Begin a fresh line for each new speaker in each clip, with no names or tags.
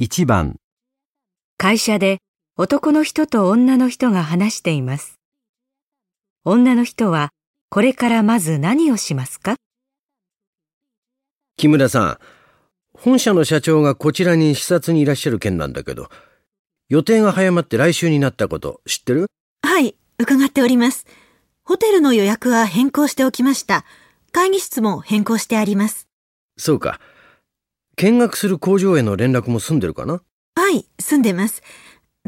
1番、
会社で男の人と女の人が話しています。女の人はこれからまず何をしますか？
木村さん、本社の社長がこちらに視察にいらっしゃる件なんだけど、予定が早まって来週になったこと知ってる？
はい、伺っております。ホテルの予約は変更しておきました。会議室も変更してあります。
そうか。見学する工場への連絡も済んでるかな？
はい、住んでます。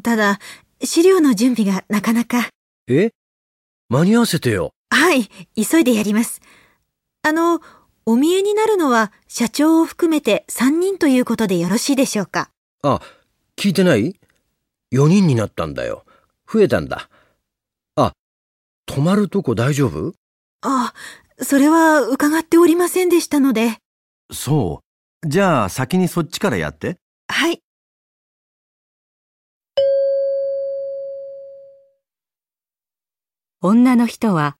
ただ、資料の準備がなかなか。
え？間に合わせてよ。
はい、急いでやります。あの、お見えになるのは社長を含めて3人ということでよろしいでしょうか？
あ、聞いてない ?4 人になったんだよ。増えたんだ。あ、泊まるとこ大丈夫？
あ、それは伺っておりませんでしたので。
そう。じゃあ先にそっちからやって。
はい。
女の人は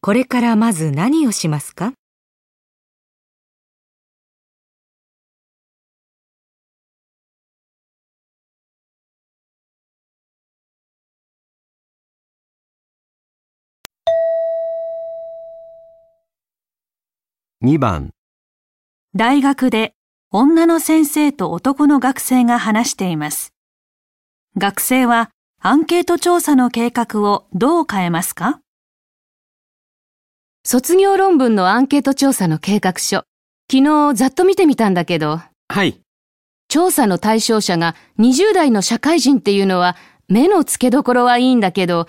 これからまず何をしますか
？2番、
大学で女の先生と男の学生が話しています。学生はアンケート調査の計画をどう変えますか？
卒業論文のアンケート調査の計画書。昨日ざっと見てみたんだけど、
はい。
調査の対象者が20代の社会人っていうのは目の付けどころはいいんだけど、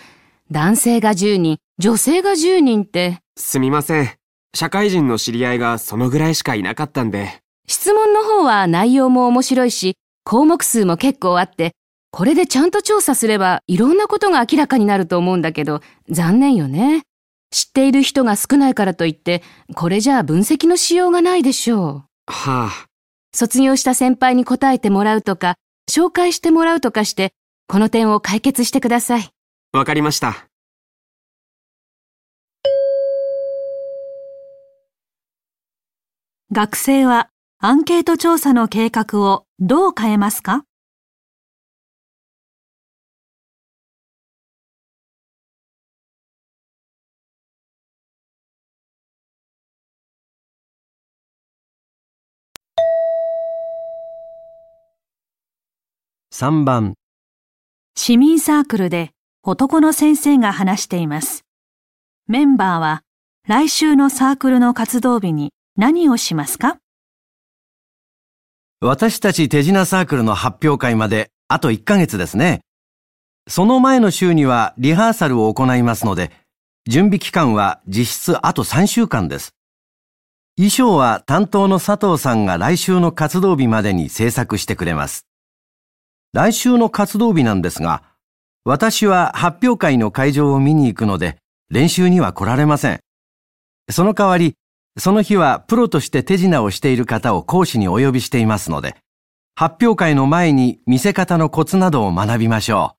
男性が10人、女性が10人って、
すみません。社会人の知り合いがそのぐらいしかいなかったんで。
質問の方は内容も面白いし、項目数も結構あって、これでちゃんと調査すればいろんなことが明らかになると思うんだけど、残念よね。知っている人が少ないからといって、これじゃあ分析のしようがないでしょう。
はあ。
卒業した先輩に答えてもらうとか、紹介してもらうとかして、この点を解決してください。
わかりました。
学生はアンケート調査の計画をどう変えますか
？3番、
市民サークルで男の先生が話しています。メンバーは来週のサークルの活動日に何をしますか？
私たち手品サークルの発表会まであと1ヶ月ですね。その前の週にはリハーサルを行いますので、準備期間は実質あと3週間です。衣装は担当の佐藤さんが来週の活動日までに制作してくれます。来週の活動日なんですが、私は発表会の会場を見に行くので、練習には来られません。その代わり、その日はプロとして手品をしている方を講師にお呼びしていますので、発表会の前に見せ方のコツなどを学びましょ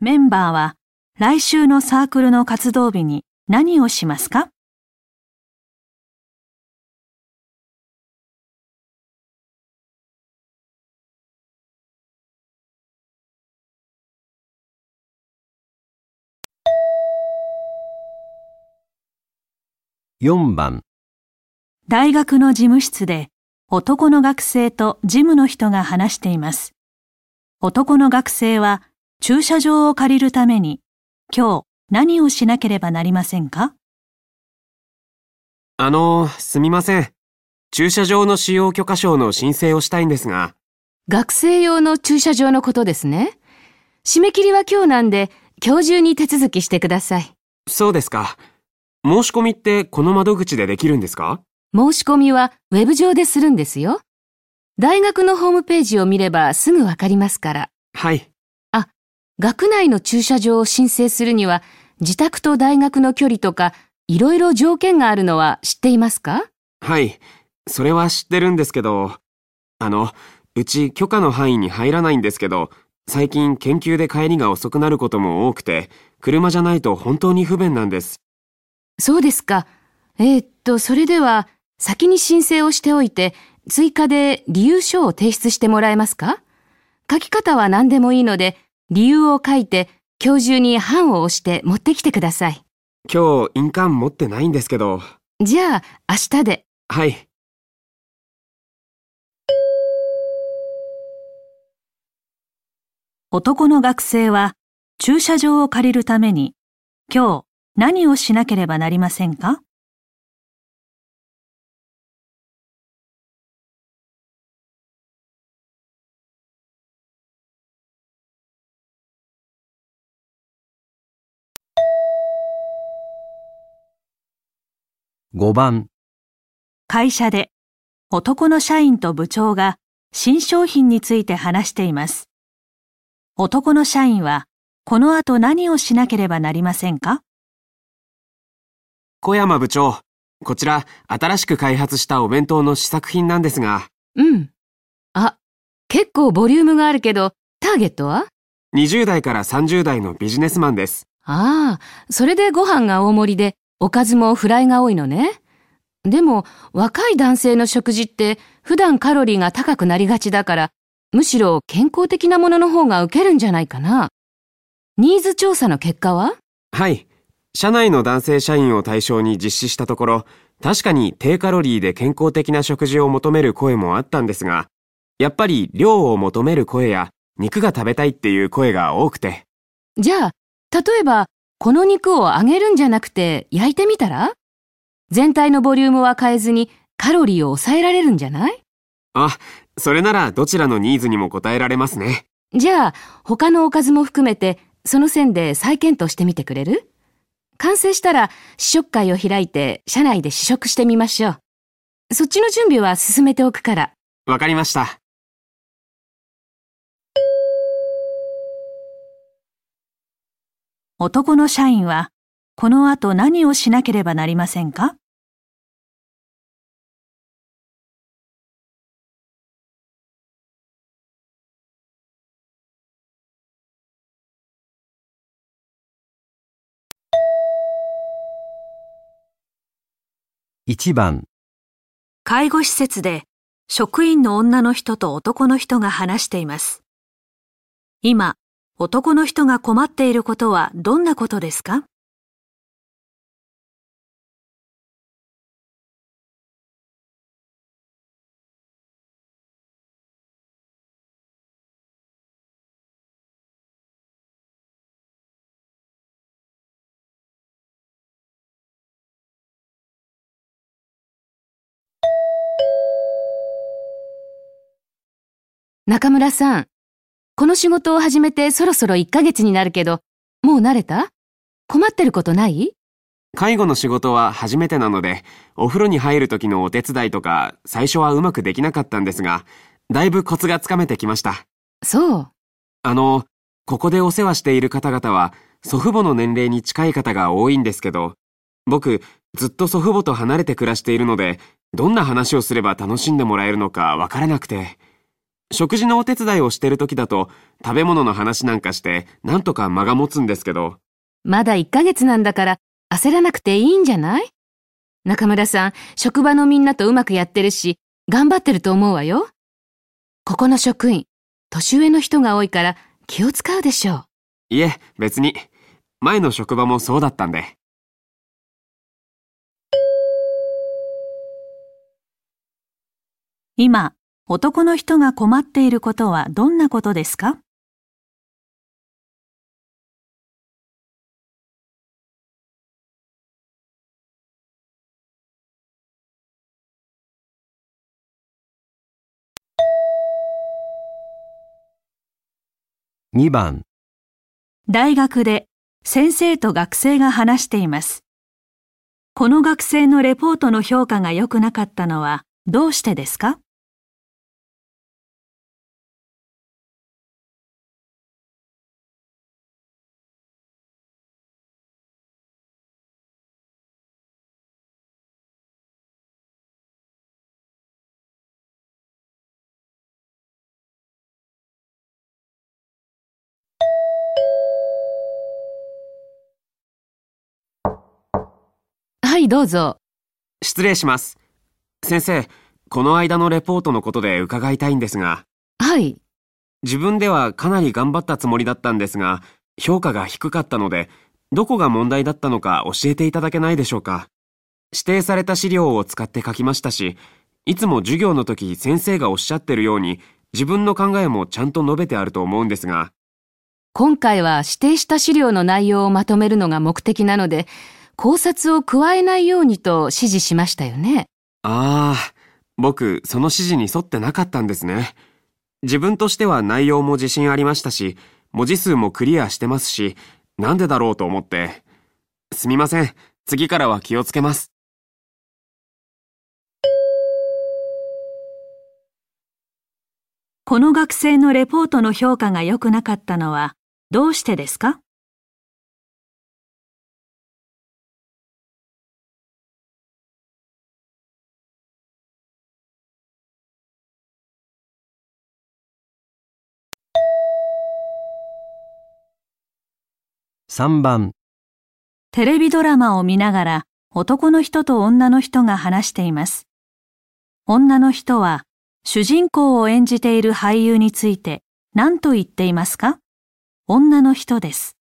う。
メンバーは来週のサークルの活動日に何をしますか？
4番、
大学の事務室で男の学生と事務の人が話しています。男の学生は駐車場を借りるために今日何をしなければなりませんか？
あの、すみません。駐車場の使用許可証の申請をしたいんですが。
学生用の駐車場のことですね。締め切りは今日なんで、今日中に手続きしてください。
そうですか。申し込みってこの窓口でできるんですか？
申し込みはウェブ上でするんですよ。大学のホームページを見ればすぐわかりますから。
はい。
学内の駐車場を申請するには、自宅と大学の距離とか、いろいろ条件があるのは知っていますか？
はい。それは知ってるんですけど。あの、うち許可の範囲に入らないんですけど、最近研究で帰りが遅くなることも多くて、車じゃないと本当に不便なんです。
そうですか。えーっと、と、それでは、先に申請をしておいて、追加で理由書を提出してもらえますか？書き方は何でもいいので、理由を書いて、今日中に版を押して持ってきてください。
今日印鑑持ってないんですけど。
じゃあ、明日で。
はい。
男の学生は駐車場を借りるために今日何をしなければなりませんか
？5番、
会社で男の社員と部長が新商品について話しています。男の社員はこの後何をしなければなりませんか？
小山部長、こちら新しく開発したお弁当の試作品なんですが、
うん。あ、結構ボリュームがあるけど、ターゲットは
？20代から30代のビジネスマンです。
ああ、それでご飯が大盛りで、おかずもフライが多いのね。でも、若い男性の食事って普段カロリーが高くなりがちだから、むしろ健康的なものの方が受けるんじゃないかな。ニーズ調査の結果は？
はい。社内の男性社員を対象に実施したところ、確かに低カロリーで健康的な食事を求める声もあったんですが、やっぱり量を求める声や肉が食べたいっていう声が多くて。
じゃあ、例えば、この肉を揚げるんじゃなくて焼いてみたら？全体のボリュームは変えずにカロリーを抑えられるんじゃない？
あ、それならどちらのニーズにも応えられますね。
じゃあ、他のおかずも含めて、その線で再検討してみてくれる？完成したら試食会を開いて社内で試食してみましょう。そっちの準備は進めておくから。
わかりました。
男の社員はこの後何をしなければなりませんか？
1番、
介護施設で職員の女の人と男の人が話しています。今、男の人が困っていることはどんなことですか？
中村さん、この仕事を始めてそろそろ1ヶ月になるけど、もう慣れた？困ってることない？
介護の仕事は初めてなので、お風呂に入る時のお手伝いとか、最初はうまくできなかったんですが、だいぶコツがつかめてきました。
そう。
あの、ここでお世話している方々は、祖父母の年齢に近い方が多いんですけど、僕、ずっと祖父母と離れて暮らしているので、どんな話をすれば楽しんでもらえるのかわからなくて。食事のお手伝いをしてる時だと、食べ物の話なんかして、なんとか間が持つんですけど、
まだ1ヶ月なんだから焦らなくていいんじゃない？中村さん、職場のみんなとうまくやってるし、頑張ってると思うわよ。ここの職員、年上の人が多いから気を使うでしょう。
いえ、別に。前の職場もそうだったんで。
今、男の人が困っていることはどんなことですか
？2番、
大学で先生と学生が話しています。この学生のレポートの評価が良くなかったのはどうしてですか？
どうぞ。
失礼します。先生、この間のレポートのことで伺いたいんですが、
はい。
自分ではかなり頑張ったつもりだったんですが、評価が低かったので、どこが問題だったのか教えていただけないでしょうか。指定された資料を使って書きましたし、いつも授業の時先生がおっしゃってるように、自分の考えもちゃんと述べてあると思うんですが、
今回は指定した資料の内容をまとめるのが目的なので、考察を加えないようにと指示しましたよね。
ああ、僕、その指示に沿ってなかったんですね。自分としては内容も自信ありましたし、文字数もクリアしてますし、なんでだろうと思って。すみません。次からは気をつけます。
この学生のレポートの評価が良くなかったのはどうしてですか？
3番、
テレビドラマを見ながら男の人と女の人が話しています。女の人は主人公を演じている俳優について何と言っていますか？女の人です。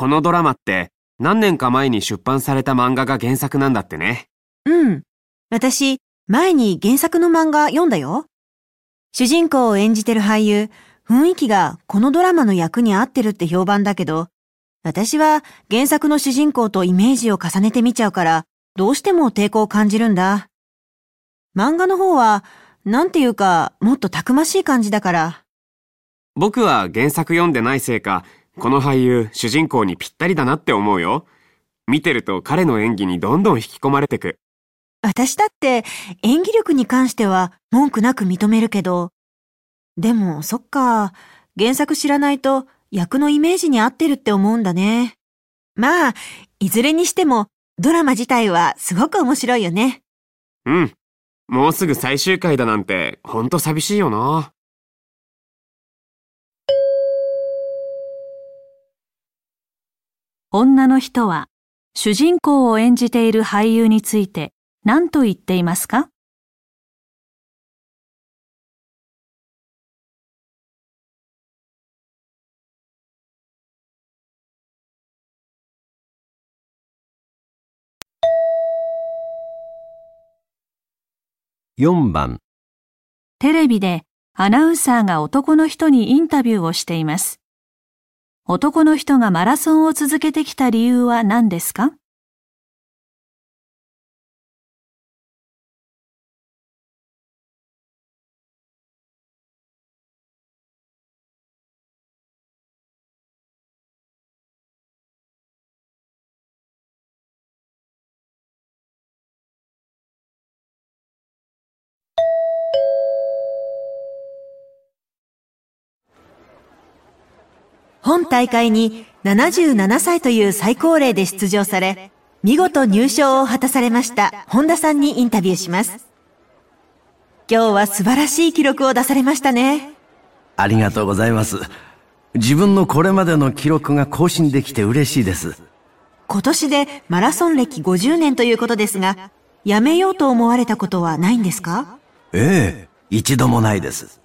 このドラマって何年か前に出版された漫画が原作なんだってね。
うん。私、前に原作の漫画読んだよ。主人公を演じてる俳優、雰囲気がこのドラマの役に合ってるって評判だけど、私は原作の主人公とイメージを重ねてみちゃうから、どうしても抵抗を感じるんだ。漫画の方は、なんていうか、もっとたくましい感じだから。
僕は原作読んでないせいか、この俳優、主人公にぴったりだなって思うよ。見てると彼の演技にどんどん引き込まれてく。
私だって演技力に関しては文句なく認めるけど。でも、そっか。原作知らないと役のイメージに合ってるって思うんだね。まあ、いずれにしてもドラマ自体はすごく面白いよね。
うん。もうすぐ最終回だなんて、ほんと寂しいよな。
女の人は主人公を演じている俳優について何と言っていますか
？4番、
テレビでアナウンサーが男の人にインタビューをしています。男の人がマラソンを続けてきた理由は何ですか？
本大会に77歳という最高齢で出場され、見事入賞を果たされました本田さんにインタビューします。今日は素晴らしい記録を出されましたね。
ありがとうございます。自分のこれまでの記録が更新できて嬉しいです。
今年でマラソン歴50年ということですが、やめようと思われたことはないんですか？
ええ、一度もないです。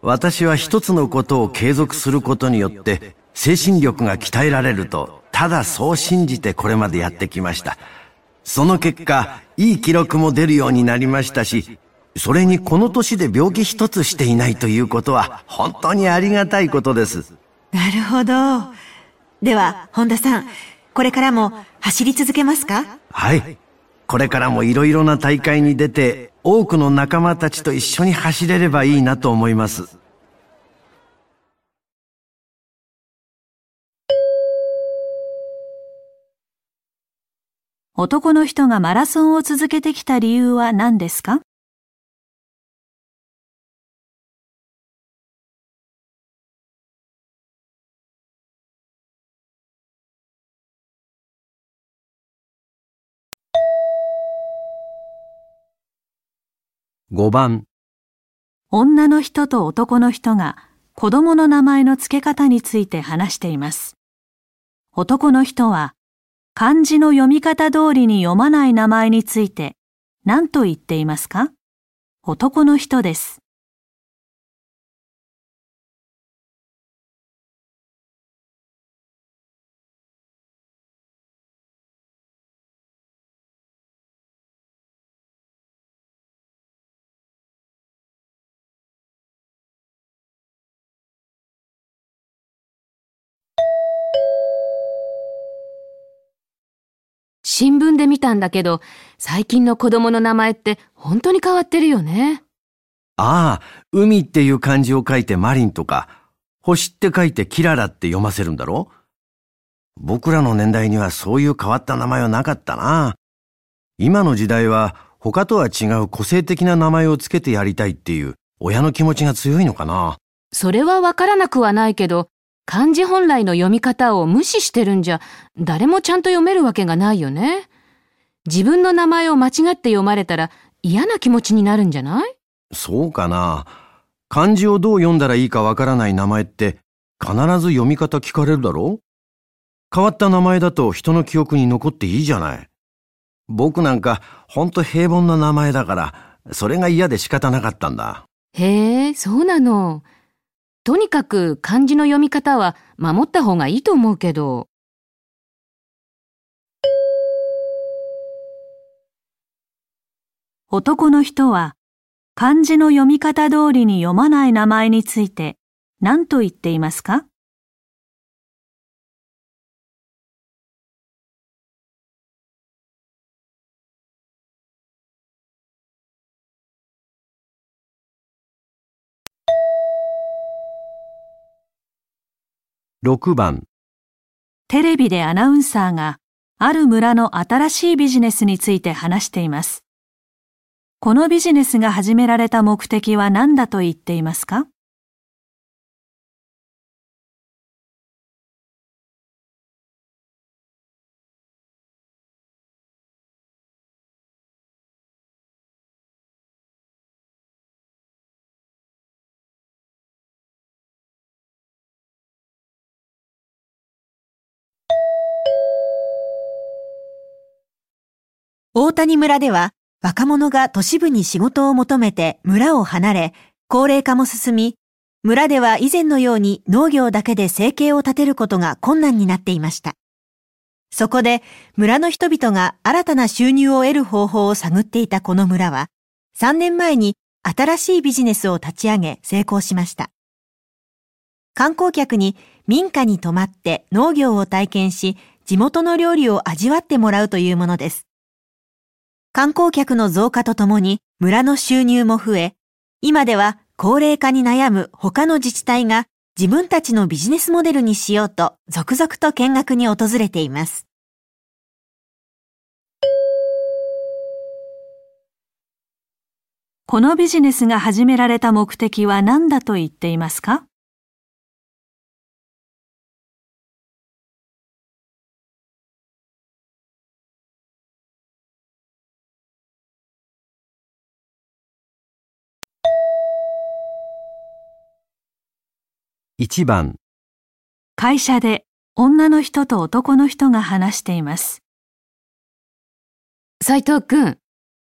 私は一つのことを継続することによって、精神力が鍛えられると、ただそう信じてこれまでやってきました。その結果、いい記録も出るようになりましたし、それにこの年で病気一つしていないということは、本当にありがたいことです。
なるほど。では、本田さん、これからも走り続けますか？
はい。これからもいろいろな大会に出て、多くの仲間たちと一緒に走れればいいなと思います。
男の人がマラソンを続けてきた理由は何ですか
？5番
女の人と男の人が子供の名前の付け方について話しています。男の人は漢字の読み方通りに読まない名前について何と言っていますか？男の人です。
新聞で見たんだけど、最近の子供の名前って本当に変わってるよね。
ああ、海っていう漢字を書いてマリンとか、星って書いてキララって読ませるんだろ？僕らの年代にはそういう変わった名前はなかったな。今の時代は他とは違う個性的な名前をつけてやりたいっていう親の気持ちが強いのかな。
それはわからなくはないけど、漢字本来の読み方を無視してるんじゃ、誰もちゃんと読めるわけがないよね。自分の名前を間違って読まれたら嫌な気持ちになるんじゃない？
そうかな。漢字をどう読んだらいいかわからない名前って必ず読み方聞かれるだろ変わった名前だと人の記憶に残っていいじゃない。僕なんかほんと平凡な名前だから、それが嫌で仕方なかったんだ。
へえ、そうなの。とにかく漢字の読み方は守った方がいいと思うけど。
男の人は漢字の読み方通りに読まない名前について何と言っていますか？
6番、
テレビでアナウンサーがある村の新しいビジネスについて話しています。このビジネスが始められた目的は何だと言っていますか？
谷村では若者が都市部に仕事を求めて村を離れ、高齢化も進み、村では以前のように農業だけで生計を立てることが困難になっていました。そこで村の人々が新たな収入を得る方法を探っていたこの村は、3年前に新しいビジネスを立ち上げ成功しました。観光客に民家に泊まって農業を体験し、地元の料理を味わってもらうというものです。観光客の増加とともに村の収入も増え、今では高齢化に悩む他の自治体が自分たちのビジネスモデルにしようと続々と見学に訪れています。
このビジネスが始められた目的は何だと言っていますか？
1番、
会社で女の人と男の人が話しています。
斉藤くん、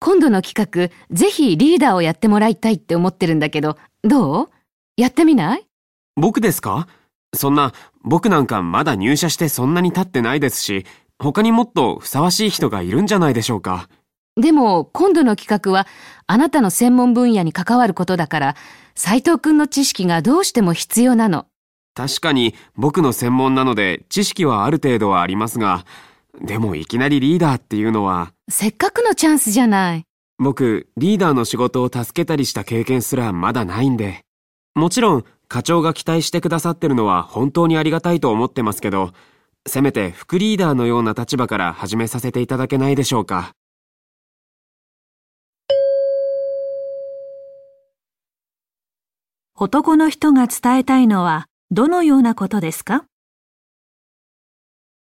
今度の企画、ぜひリーダーをやってもらいたいって思ってるんだけど、どう？やってみない？
僕ですか？そんな、僕なんかまだ入社してそんなに経ってないですし、他にもっとふさわしい人がいるんじゃないでしょうか。
でも、今度の企画は、あなたの専門分野に関わることだから、斉藤くんの知識がどうしても必要なの。
確かに僕の専門なので知識はある程度はありますが、でもいきなりリーダーっていうのは、
せっかくのチャンスじゃない。
僕、リーダーの仕事を助けたりした経験すらまだないんで。もちろん、課長が期待してくださってるのは本当にありがたいと思ってますけど、せめて副リーダーのような立場から始めさせていただけないでしょうか。
男の人が伝えたいのはどのようなことですか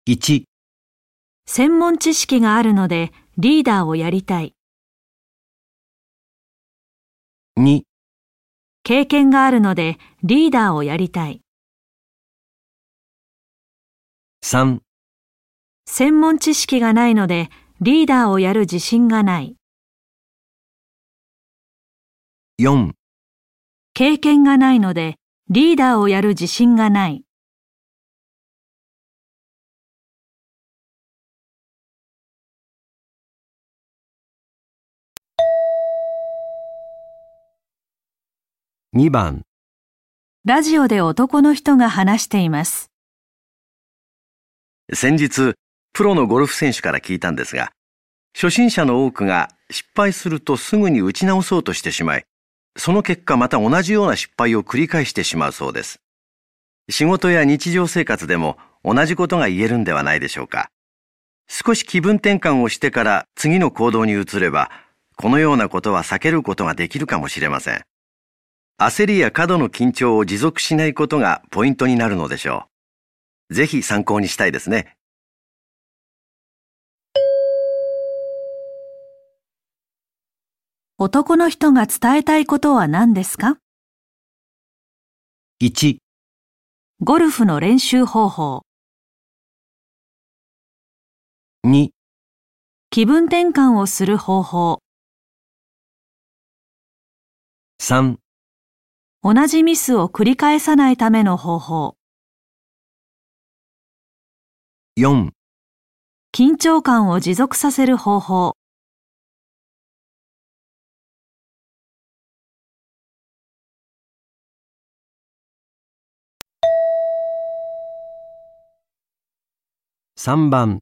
？1、
専門知識があるのでリーダーをやりたい。
2、
経験があるのでリーダーをやりたい。
3、
専門知識がないのでリーダーをやる自信がない。
4、
経験がないのでリーダーをやる自信がない。
2番、
ラジオで男の人が話しています。
先日、プロのゴルフ選手から聞いたんですが、初心者の多くが失敗するとすぐに打ち直そうとしてしまい、その結果また同じような失敗を繰り返してしまうそうです。仕事や日常生活でも同じことが言えるんではないでしょうか。少し気分転換をしてから次の行動に移れば、このようなことは避けることができるかもしれません。焦りや過度の緊張を持続しないことがポイントになるのでしょう。ぜひ参考にしたいですね。
男の人が伝えたいことは何ですか
？1、
ゴルフの練習方法。
2、
気分転換をする方法。
3、
同じミスを繰り返さないための方法。
4、
緊張感を持続させる方法。
3番、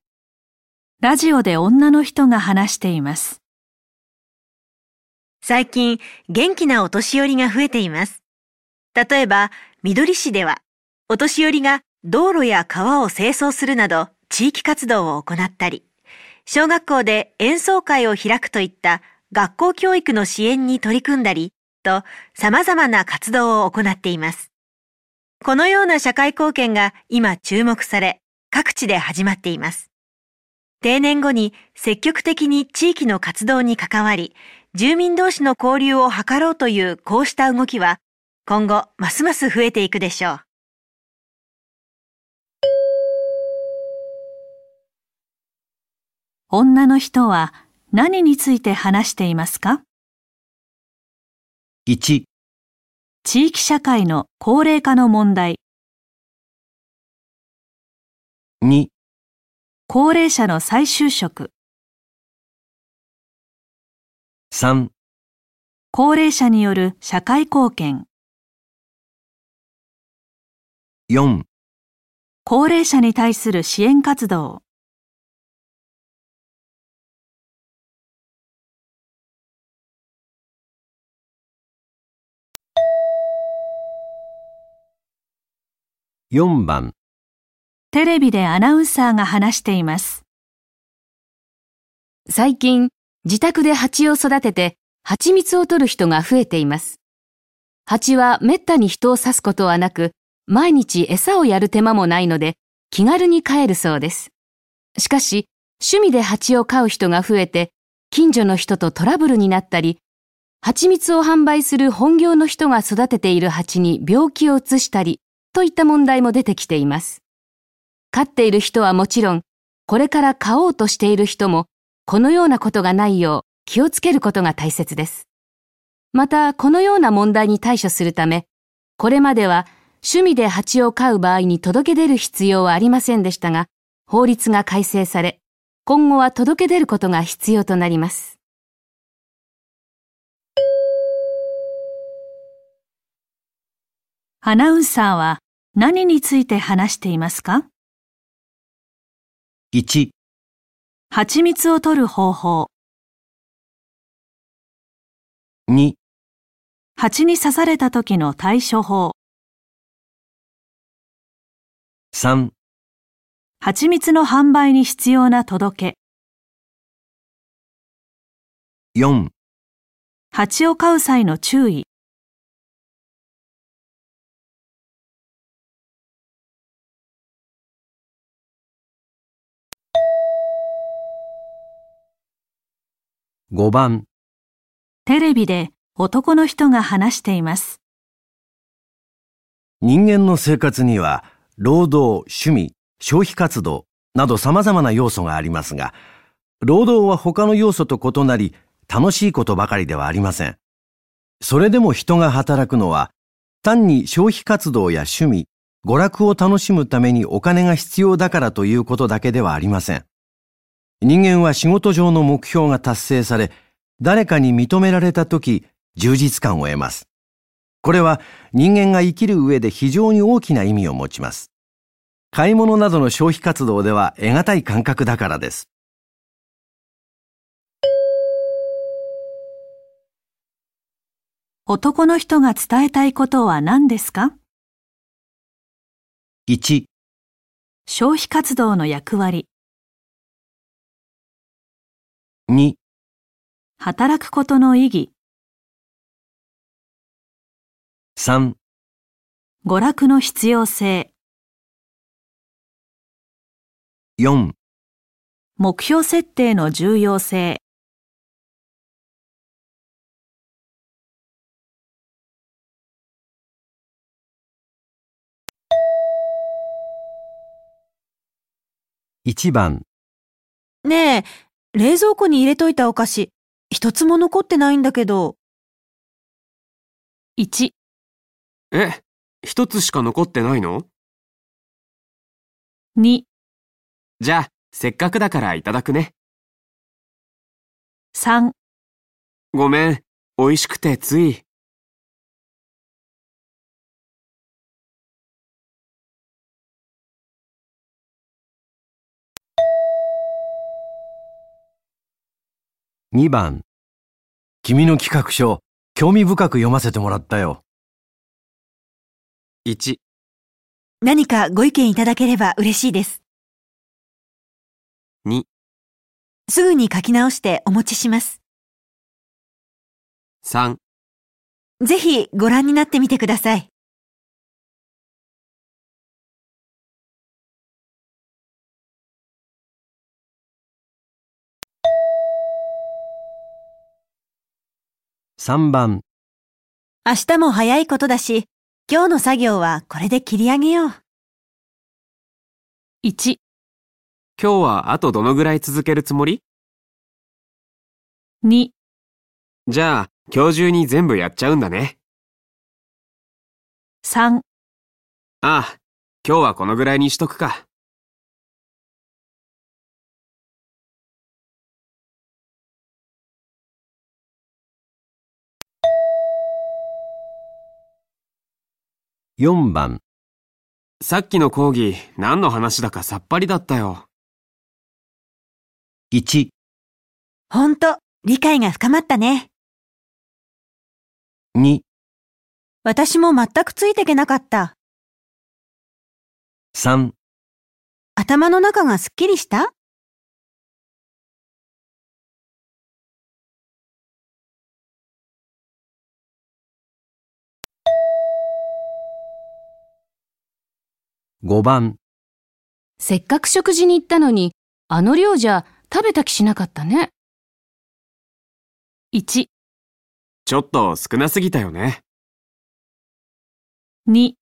ラジオで女の人が話しています。
最近、元気なお年寄りが増えています。例えば、緑市では、お年寄りが道路や川を清掃するなど地域活動を行ったり、小学校で演奏会を開くといった学校教育の支援に取り組んだり、と様々な活動を行っています。このような社会貢献が今注目され、各地で始まっています。定年後に積極的に地域の活動に関わり、住民同士の交流を図ろうというこうした動きは、今後ますます増えていくでしょう。
女の人は何について話していますか
？1、
地域社会の高齢化の問題、
2、
高齢者の再就職、
3、
高齢者による社会貢献、
4、
高齢者に対する支援活動、
4番、
テレビでアナウンサーが話しています。
最近、自宅で蜂を育てて、蜂蜜を取る人が増えています。蜂はめったに人を刺すことはなく、毎日餌をやる手間もないので、気軽に飼えるそうです。しかし、趣味で蜂を飼う人が増えて、近所の人とトラブルになったり、蜂蜜を販売する本業の人が育てている蜂に病気を移したり、といった問題も出てきています。飼っている人はもちろん、これから飼おうとしている人も、このようなことがないよう気をつけることが大切です。また、このような問題に対処するため、これまでは趣味で蜂を飼う場合に届け出る必要はありませんでしたが、法律が改正され、今後は届け出ることが必要となります。
アナウンサーは何について話していますか？
1、
蜂蜜を取る方法、
2、
蜂に刺された時の対処法、
3、
蜂蜜の販売に必要な届け、
4、
蜂を飼う際の注意、
5番、
テレビで男の人が話しています。
人間の生活には、労働、趣味、消費活動など様々な要素がありますが、労働は他の要素と異なり、楽しいことばかりではありません。それでも人が働くのは、単に消費活動や趣味、娯楽を楽しむためにお金が必要だからということだけではありません。人間は仕事上の目標が達成され、誰かに認められたとき、充実感を得ます。これは人間が生きる上で非常に大きな意味を持ちます。買い物などの消費活動では得難い感覚だからです。
男の人が伝えたいことは何ですか
？1、
消費活動の役割、
2、
働くことの意義、
3、
娯楽の必要性、
4、
目標設定の重要性、
1番、
ねえ、冷蔵庫に入れといたお菓子、一つも残ってないんだけど、
1、
え、一つしか残ってないの
？2、
じゃあ、せっかくだからいただくね。
3、
ごめん、美味しくてつい。
2番。君の企画書、興味深く読ませてもらったよ。
1、
何かご意見いただければ嬉しいです。
2、
すぐに書き直してお持ちします。
3
ぜひご覧になってみてください。
3番。
明日も早いことだし、今日の作業はこれで切り上げよう。
1、
今日はあとどのぐらい続けるつもり
？2、
じゃあ、今日中に全部やっちゃうんだね。
3、
ああ、今日はこのぐらいにしとくか。
4番。
さっきの講義、何の話だかさっぱりだったよ。
1、
ほんと、理解が深まったね。
2、
私も全くついてけなかった。
3、
頭の中がすっきりした？
5番。
せっかく食事に行ったのに、あの量じゃ食べた気しなかったね。
1、
ちょっと少なすぎたよね。
2、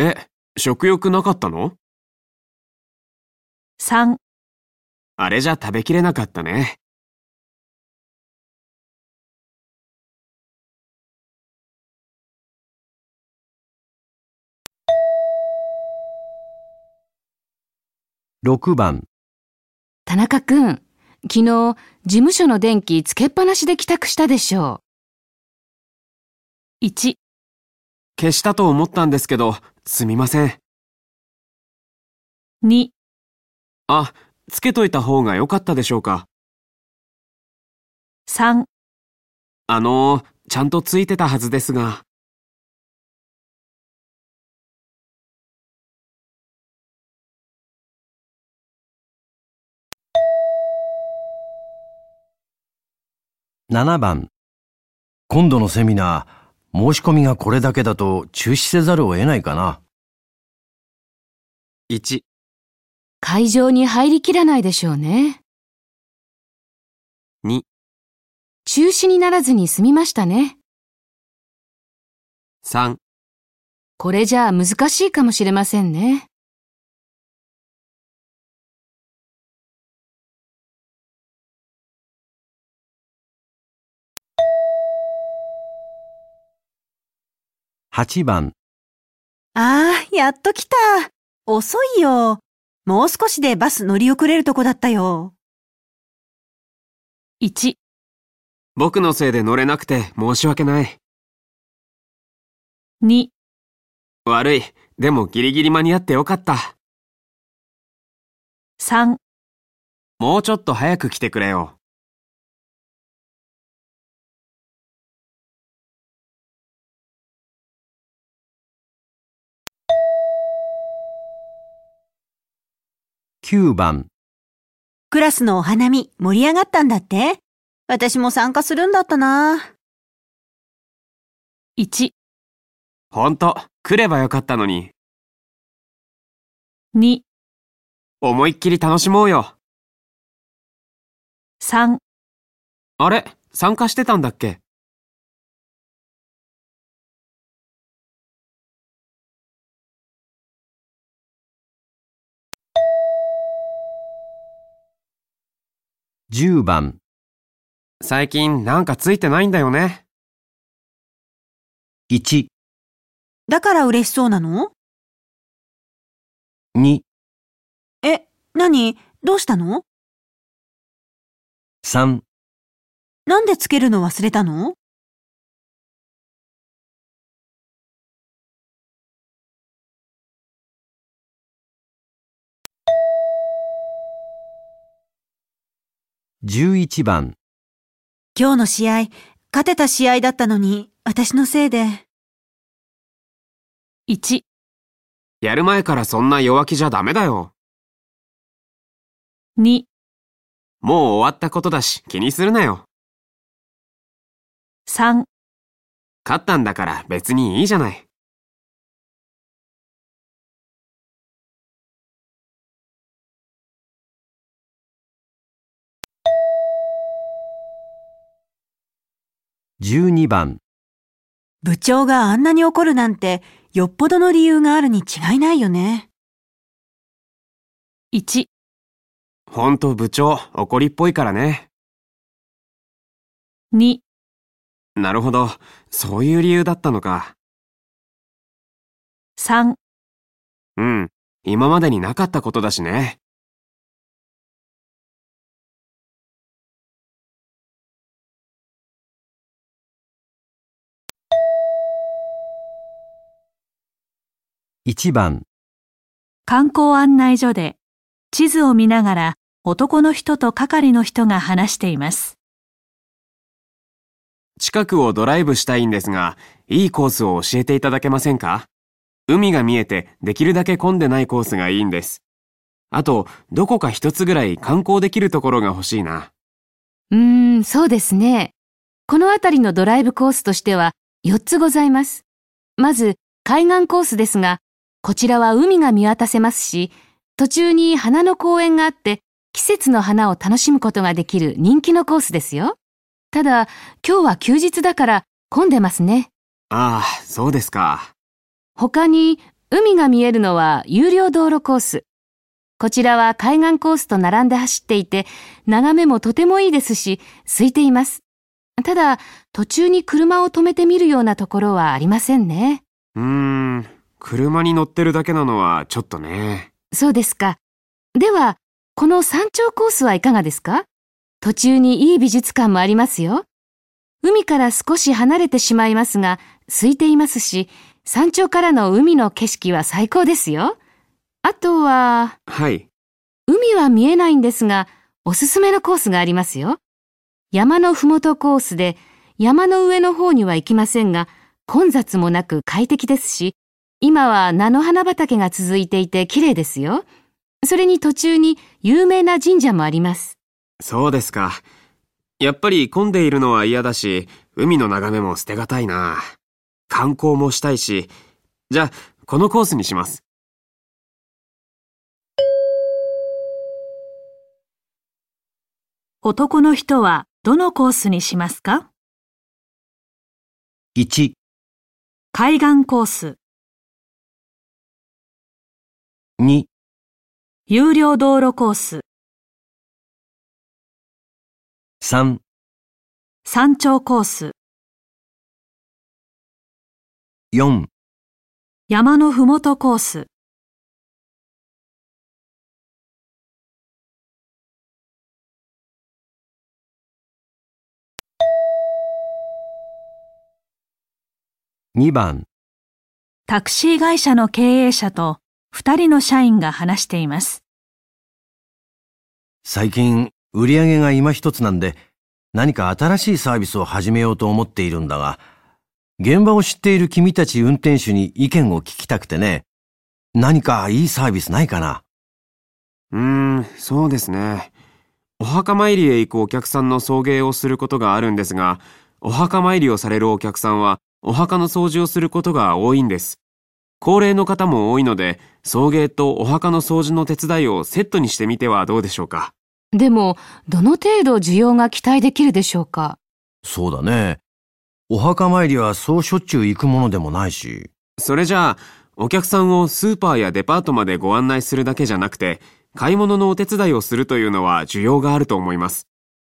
え、食欲なかったの
？3、
あれじゃ食べきれなかったね。
6番。
田中くん、昨日、事務所の電気つけっぱなしで帰宅したでしょ
1、
消したと思ったんですけど、すみません。
2、
あ、つけといた方が良かったでしょうか。
3、
あのー、ちゃんとついてたはずですが。
7番。今度のセミナー、申し込みがこれだけだと中止せざるを得ないかな。
1、
う。会場に入りきらないでしょうね。
2、
中止にならずに済みましたね。
3、
これじゃあ難しいかもしれませんね。
8番、
ああ、やっと来た。遅いよ。もう少しでバス乗り遅れるとこだったよ。
1、
僕のせいで乗れなくて申し訳ない。
2、
悪い。でもギリギリ間に合ってよかった。
3
もうちょっと早く来てくれよ。
9番、
クラスのお花見盛り上がったんだって？私も参加するんだったな。
1、
ほんと、来ればよかったのに。
2、
思いっきり楽しもうよ。
3
あれ参加してたんだっけ？
10番、
最近なんかついてないんだよね。
1、
だから嬉しそうなの
？2、
え、何？どうしたの
？3、
なんでつけるの忘れたの？
11番、
今日の試合、勝てた試合だったのに、私のせいで。
1、
やる前からそんな弱気じゃダメだよ。
2、
もう終わったことだし気にするなよ。
3
勝ったんだから別にいいじゃない。
12番、
部長があんなに怒るなんて、よっぽどの理由があるに違いないよね。
1、
ほんと部長、怒りっぽいからね。
2、
なるほど、そういう理由だったのか。
3
うん、今までになかったことだしね。
1番、
観光案内所で地図を見ながら男の人と係の人が話しています。
近くをドライブしたいんですが、いいコースを教えていただけませんか？海が見えてできるだけ混んでないコースがいいんです。あと、どこか一つぐらい観光できるところが欲しいな。
うーん、そうですね。この辺りのドライブコースとしては4つございます。まず、海岸コースですが、こちらは海が見渡せますし、途中に花の公園があって、季節の花を楽しむことができる人気のコースですよ。ただ、今日は休日だから混んでますね。
ああ、そうですか。
他に、海が見えるのは有料道路コース。こちらは海岸コースと並んで走っていて、眺めもとてもいいですし、空いています。ただ、途中に車を止めてみるようなところはありませんね。
うーん、車に乗ってるだけなのはちょっとね。
そうですか。では、この山頂コースはいかがですか？途中にいい美術館もありますよ。海から少し離れてしまいますが、空いていますし、山頂からの海の景色は最高ですよ。あとは、
はい。
海は見えないんですが、おすすめのコースがありますよ。山のふもとコースで、山の上の方には行きませんが、混雑もなく快適ですし、今は菜の花畑が続いていて綺麗ですよ。それに途中に有名な神社もあります。
そうですか。やっぱり混んでいるのは嫌だし、海の眺めも捨てがたいな。観光もしたいし、じゃあ、このコースにします。
男の人はどのコースにしますか
？1、
海岸コース、
2、
有料道路コース、
3、
山頂コース、
4、
山のふもとコース、
2番、
タクシー会社の経営者と二人の社員が話しています。
最近売り上げが今一つなんで何か新しいサービスを始めようと思っているんだが、現場を知っている君たち運転手に意見を聞きたくてね、何かいいサービスないかな？
うーん、そうですね。お墓参りへ行くお客さんの送迎をすることがあるんですが、お墓参りをされるお客さんは、お墓の掃除をすることが多いんです。高齢の方も多いので、送迎とお墓の掃除の手伝いをセットにしてみてはどうでしょうか？
でも、どの程度需要が期待できるでしょうか？
そうだね。お墓参りはそうしょっちゅう行くものでもないし。
それじゃあ、お客さんをスーパーやデパートまでご案内するだけじゃなくて、買い物のお手伝いをするというのは需要があると思います。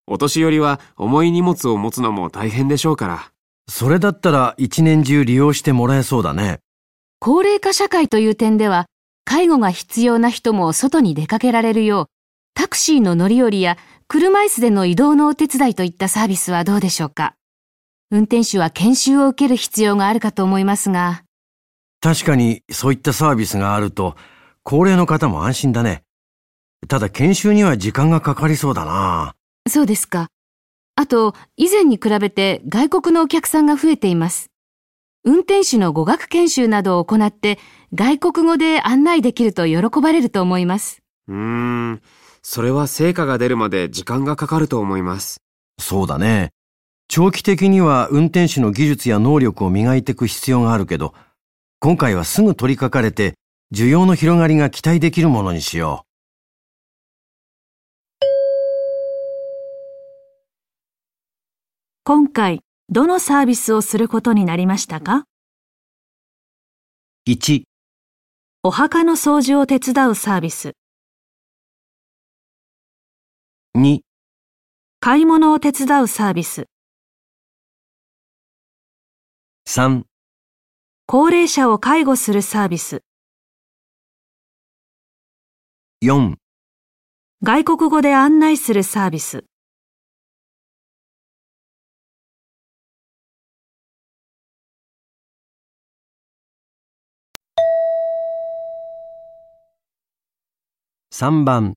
お年寄りは重い荷物を持つのも大変でしょうから。
それだったら一年中利用してもらえそうだね。
高齢化社会という点では、介護が必要な人も外に出かけられるよう、タクシーの乗り降りや車椅子での移動のお手伝いといったサービスはどうでしょうか？運転手は研修を受ける必要があるかと思いますが、
確かにそういったサービスがあると、高齢の方も安心だね。ただ研修には時間がかかりそうだな。
そうですか。あと、以前に比べて外国のお客さんが増えています。運転手の語学研修などを行って、外国語で案内できると喜ばれると思います。
うーん、それは成果が出るまで時間がかかると思います。
そうだね。長期的には運転手の技術や能力を磨いていく必要があるけど、今回はすぐ取り掛かれて、需要の広がりが期待できるものにしよ
今回、どのサービスをすることになりましたか？
う。1、
お墓の掃除を手伝うサービス、
2、
買い物を手伝うサービス、
3、
高齢者を介護するサービス、
4、
外国語で案内するサービス。
3番、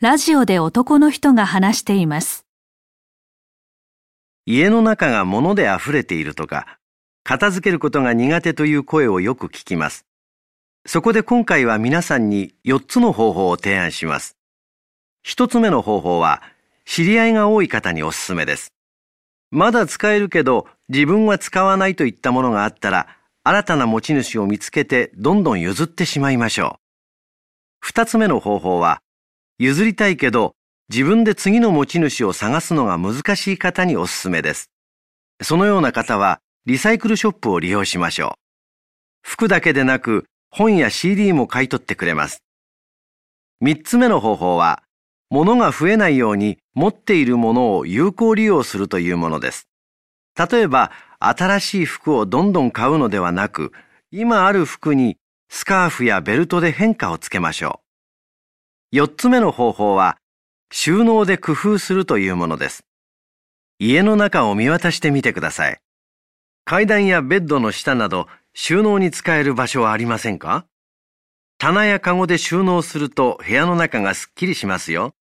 ラジオで男の人が話しています。
家の中が物で溢れているとか、片付けることが苦手という声をよく聞きます。そこで今回は皆さんに4つの方法を提案します。1つ目の方法は、知り合いが多い方におすすめです。まだ使えるけど自分は使わないといったものがあったら、新たな持ち主を見つけてどんどん譲ってしまいましょう。2つ目の方法は、譲りたいけど自分で次の持ち主を探すのが難しい方におすすめです。そのような方はリサイクルショップを利用しましょう。服だけでなく本や CD も買い取ってくれます。三つ目の方法は、物が増えないように持っているものを有効利用するというものです。例えば、新しい服をどんどん買うのではなく、今ある服にスカーフやベルトで変化をつけましょう。四つ目の方法は、収納で工夫するというものです。家の中を見渡してみてください。階段やベッドの下など収納に使える場所はありませんか？棚やカゴで収納すると部屋の中がすっきりしますよ。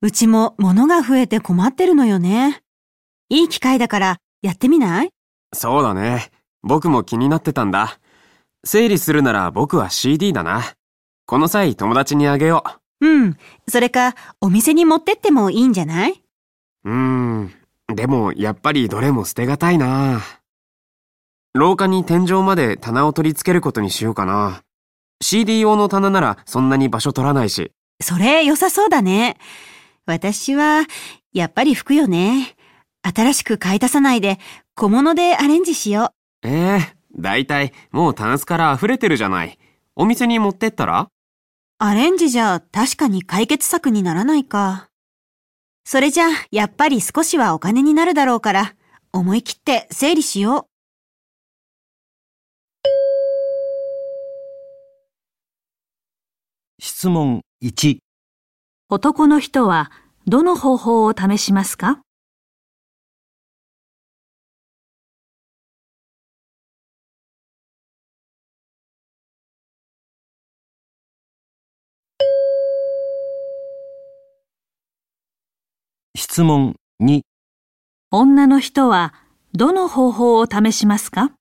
うちも物が増えて困ってるのよね。いい機会だからやってみない？
そうだね。僕も気になってたんだ。整理するなら僕は CD だな。この際友達にあげよ
うん。それか、お店に持ってってもいいんじゃない？う
うーん。でもやっぱりどれも捨てがたいな。廊下に天井まで棚を取り付けることにしようかな。CD 用の棚ならそんなに場所取らないし。
それ良さそうだね。私は、やっぱり服よね。新しく買い足さないで、小物でアレンジしよ
う。ええー、だいたいもうタンスから溢れてるじゃない。お店に持ってったら？
アレンジじゃ確かに解決策にならないか。それじゃ、やっぱり少しはお金になるだろうから、思い切って整理しよう。
質問1
男の人はどの方法を試しますか？
問2
女の人はどの方法を試しますか？